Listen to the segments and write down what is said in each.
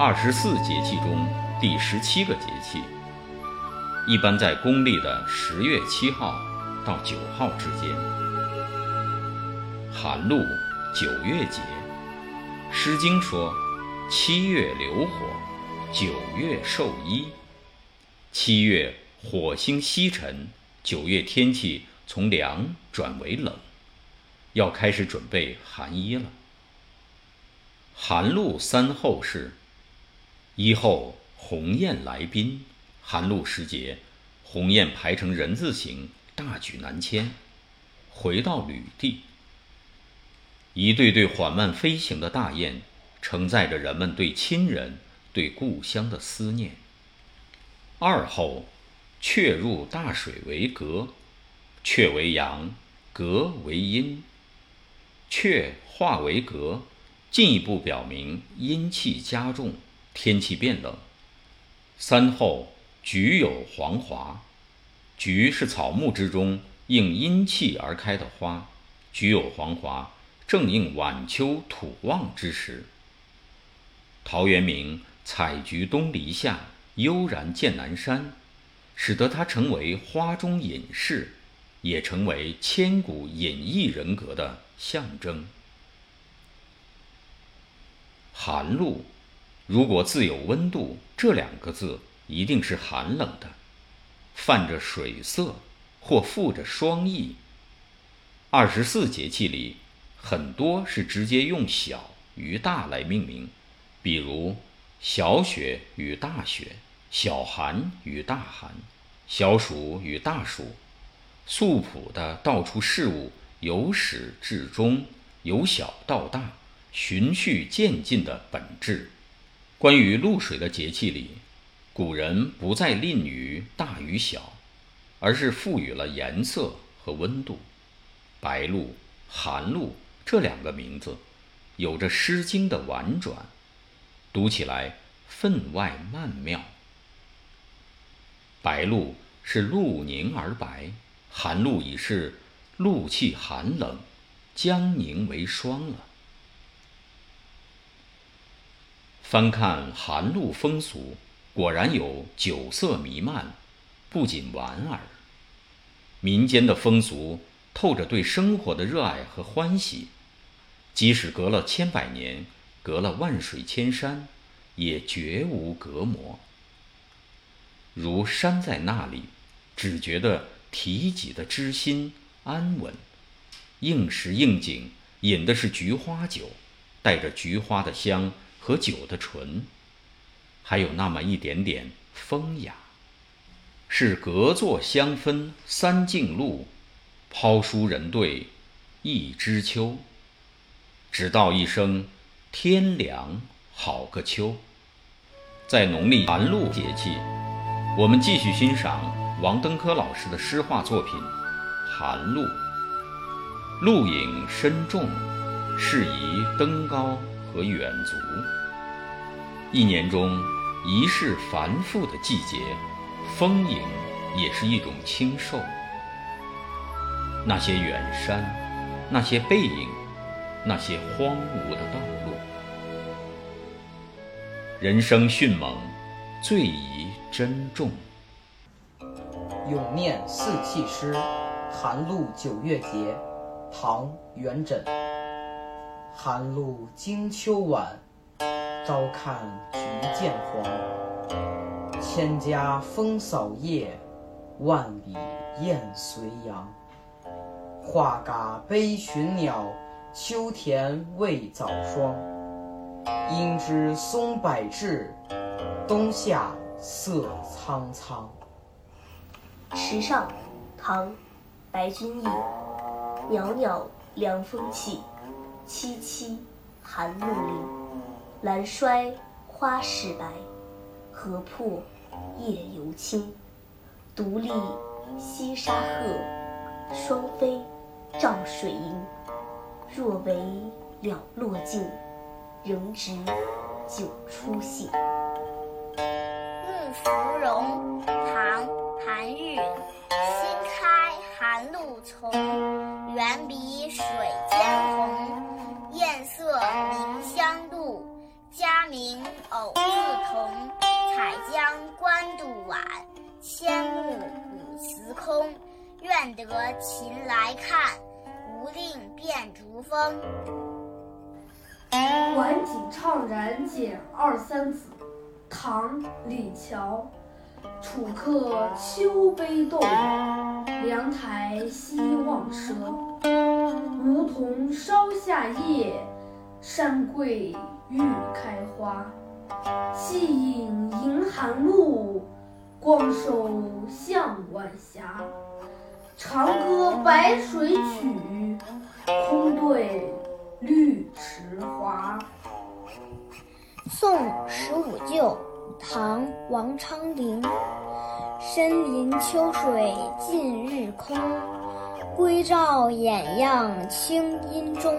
二十四节气中第十七个节气，一般在公历的十月七号到九号之间。寒露，九月节，《诗经》说：“七月流火，九月授衣。”七月火星西沉，九月天气从凉转为冷，要开始准备寒衣了。寒露三候是：一候鸿雁来宾，寒露时节，鸿雁排成人字形，大举南迁，回到旅地。一对对缓慢飞行的大雁，承载着人们对亲人、对故乡的思念。二后，雀入大水为革，雀为阳，革为阴。雀化为革，进一步表明阴气加重，天气变冷。三后，菊有黄华，菊是草木之中应阴气而开的花，菊有黄华，正应晚秋土旺之时。陶渊明采菊东篱下。悠然见南山，使得他成为花中隐士，也成为千古隐逸人格的象征。寒露，如果自有温度，这两个字一定是寒冷的，泛着水色或附着霜意。二十四节气里，很多是直接用小与大来命名，比如小雪与大雪。小寒与大寒，小暑与大暑，素朴的道出事物由始至终、由小到大、循序渐进的本质。关于露水的节气里，古人不再吝于大与小，而是赋予了颜色和温度。白露、寒露这两个名字，有着《诗经》的婉转，读起来分外曼妙。白露是露凝而白，寒露已是露气寒冷，将凝为霜了。翻看寒露风俗，果然有酒色弥漫，不仅莞尔。民间的风俗透着对生活的热爱和欢喜，即使隔了千百年，隔了万水千山，也绝无隔膜。如山在那里，只觉得提己的知心安稳。应时应景，饮的是菊花酒，带着菊花的香和酒的醇，还有那么一点点风雅。是隔座相分三径路，抛书人对一枝秋。只道一声天凉好个秋。在农历寒露节气。我们继续欣赏王登科老师的诗画作品《寒露》。露影深重，适宜登高和远足。一年中一世繁复的季节，丰盈也是一种清瘦。那些远山，那些背影，那些荒芜的道路，人生迅猛。最宜珍重。咏念四气诗，寒露九月节，唐·元稹。寒露惊秋晚，朝看菊渐黄。千家风扫叶，万里雁随阳。画嘎悲寻鸟，秋田未早霜。应知松柏至。冬夏色苍苍。池上，唐，白居易。袅袅凉风起，凄凄寒露里。兰衰花始白，荷破叶犹青。独立西沙鹤，双飞照水银。若为了落尽，仍值酒初醒。木芙蓉，唐·韩愈。新开寒露丛，远比水间红。色凝香露，佳名偶自同。采江观渡晚，千木古祠空。愿得秦来看，无令变竹风。《晚景怅然解二三子》，唐·李峤。楚客秋悲动，凉台西望舌。梧桐梢下叶。山桂欲开花。细影迎寒露，光收向晚霞。长歌白水曲，空对绿池华。宋十五旧，唐·王昌龄。深林秋水尽日空，归照眼样清阴中。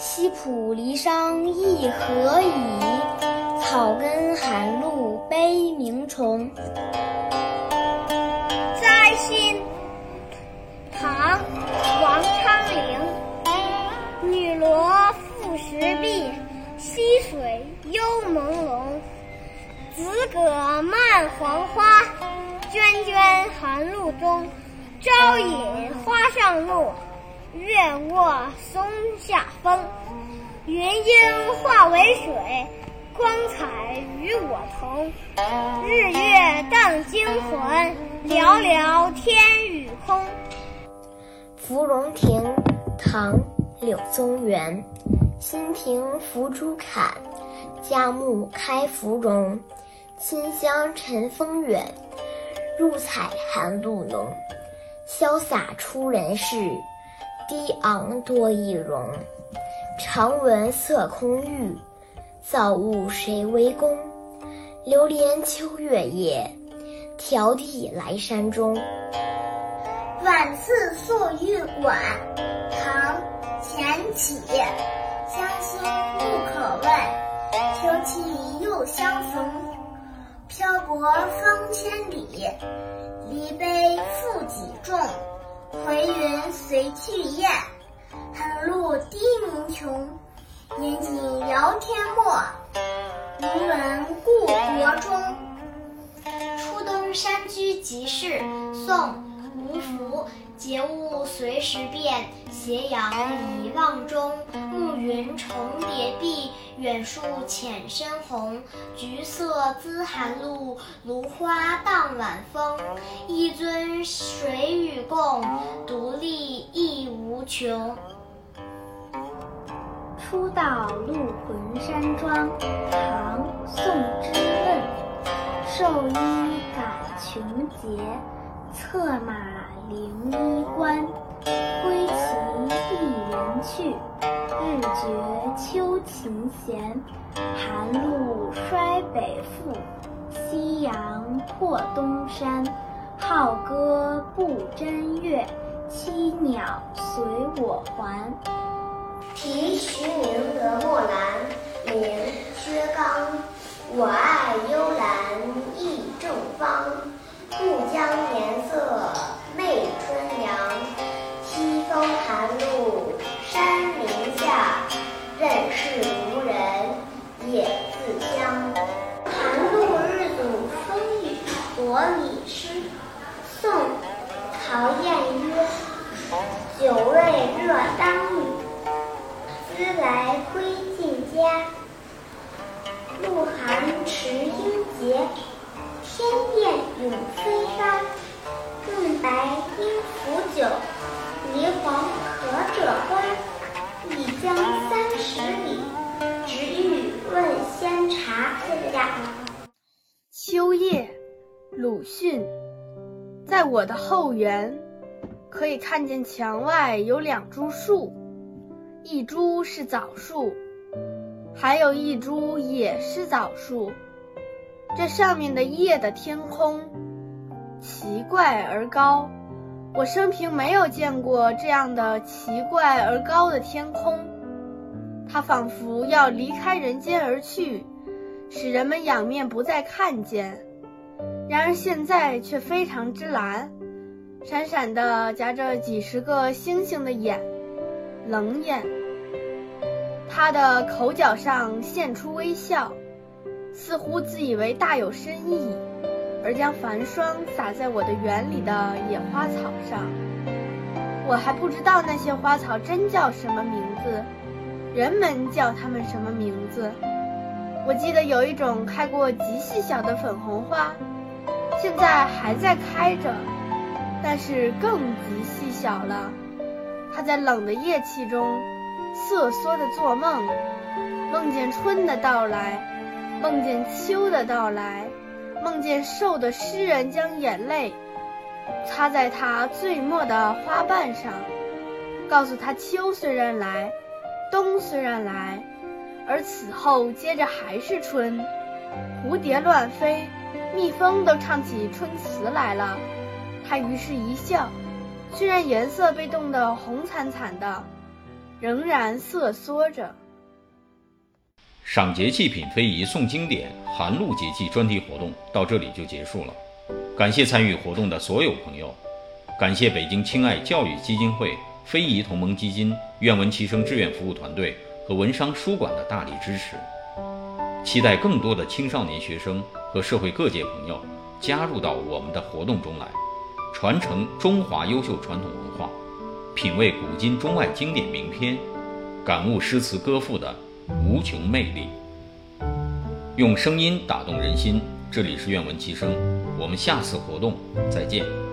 西浦离殇意何以？草根寒露悲鸣虫。摘星，唐·王昌龄。女萝复石壁，溪水幽朦胧。紫葛漫黄花，涓涓寒露中。朝饮花上露，月卧松下风。云烟化为水，光彩与我同。日月荡惊魂，寥寥天与空。芙蓉亭，唐·柳宗元。新停拂朱槛，佳木开芙蓉。清香尘风远，入彩寒露浓。潇洒出人世，低昂多易容。常闻色空欲，造物谁为公？流连秋月夜，迢递来山中。晚次宿玉馆，唐·钱起。乡亲不可问，秋气又相逢。漂泊方千里，离悲负几重。回云随去雁，寒露低鸣穷。年仅遥天末，无闻故国钟。初冬山居即市，宋·吴福。节物随时变，斜阳已望中。暮云重叠碧，远树浅深红。橘色滋寒露，芦花荡晚风。一尊谁与共？独立亦无穷。初到鹿魂山庄，唐·宋之问。寿衣感穷节，策马凌衣冠。归期一人去，日觉秋琴弦。寒露衰北复，夕阳破东山。好歌不真月，栖鸟随我还。题徐明德陶彦曰。久未热当雨，思来归尽家。露寒池英杰，天雁永飞沙。润白应腐酒，梨黄可者欢。一江三十里，直欲问仙茶。谢谢大家。秋夜，鲁迅。在我的后园，可以看见墙外有两株树，一株是枣树。还有一株也是枣树，这上面的叶的天空奇怪而高，我生平没有见过这样的奇怪而高的天空，它仿佛要离开人间而去，使人们仰面不再看见。然而现在却非常之蓝，闪闪的夹着几十个星星的眼，冷眼。他的口角上现出微笑，似乎自以为大有深意。而将繁霜洒在我的园里的野花草上。我还不知道那些花草真叫什么名字，人们叫它们什么名字。我记得有一种开过极细小的粉红花，现在还在开着，但是更极细小了。它在冷的夜气中瑟缩地做梦，梦见春的到来，梦见秋的到来，梦见瘦的诗人将眼泪擦在它最末的花瓣上，告诉他秋虽然来，冬虽然来，而此后接着还是春。蝴蝶乱飞，蜜蜂都唱起春词来了。他于是一笑。虽然颜色被冻得红惨惨的，仍然瑟缩着。赏节气品非遗诵经典寒露节气专题活动到这里就结束了，感谢参与活动的所有朋友，感谢北京青爱教育基金会、非遗同盟基金、愿闻其声志愿服务团队和文商书馆的大力支持，期待更多的青少年学生和社会各界朋友加入到我们的活动中来。传承中华优秀传统文化，品味古今中外经典名篇，感悟诗词歌赋的无穷魅力。用声音打动人心，这里是愿闻其声，我们下次活动再见。